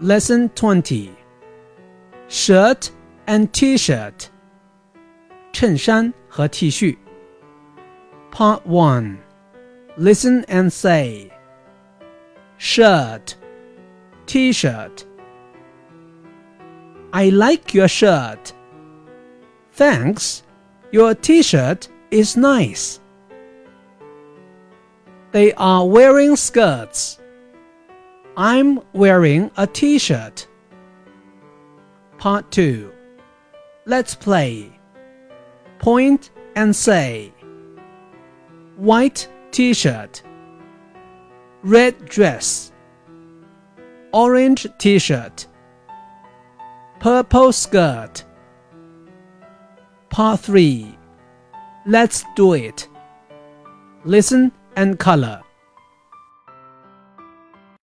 Lesson 20 Shirt and T-shirt 衬衫和 T 恤 Part 1 Listen and say Shirt T-shirt I like your shirt. Thanks. Your T-shirt is nice. They are wearing skirts. I'm wearing a t shirt. Part 2 Let's play. Point and say White t shirt, red dress, orange t shirt, purple skirt. Part 3 Let's do it. Listen and color.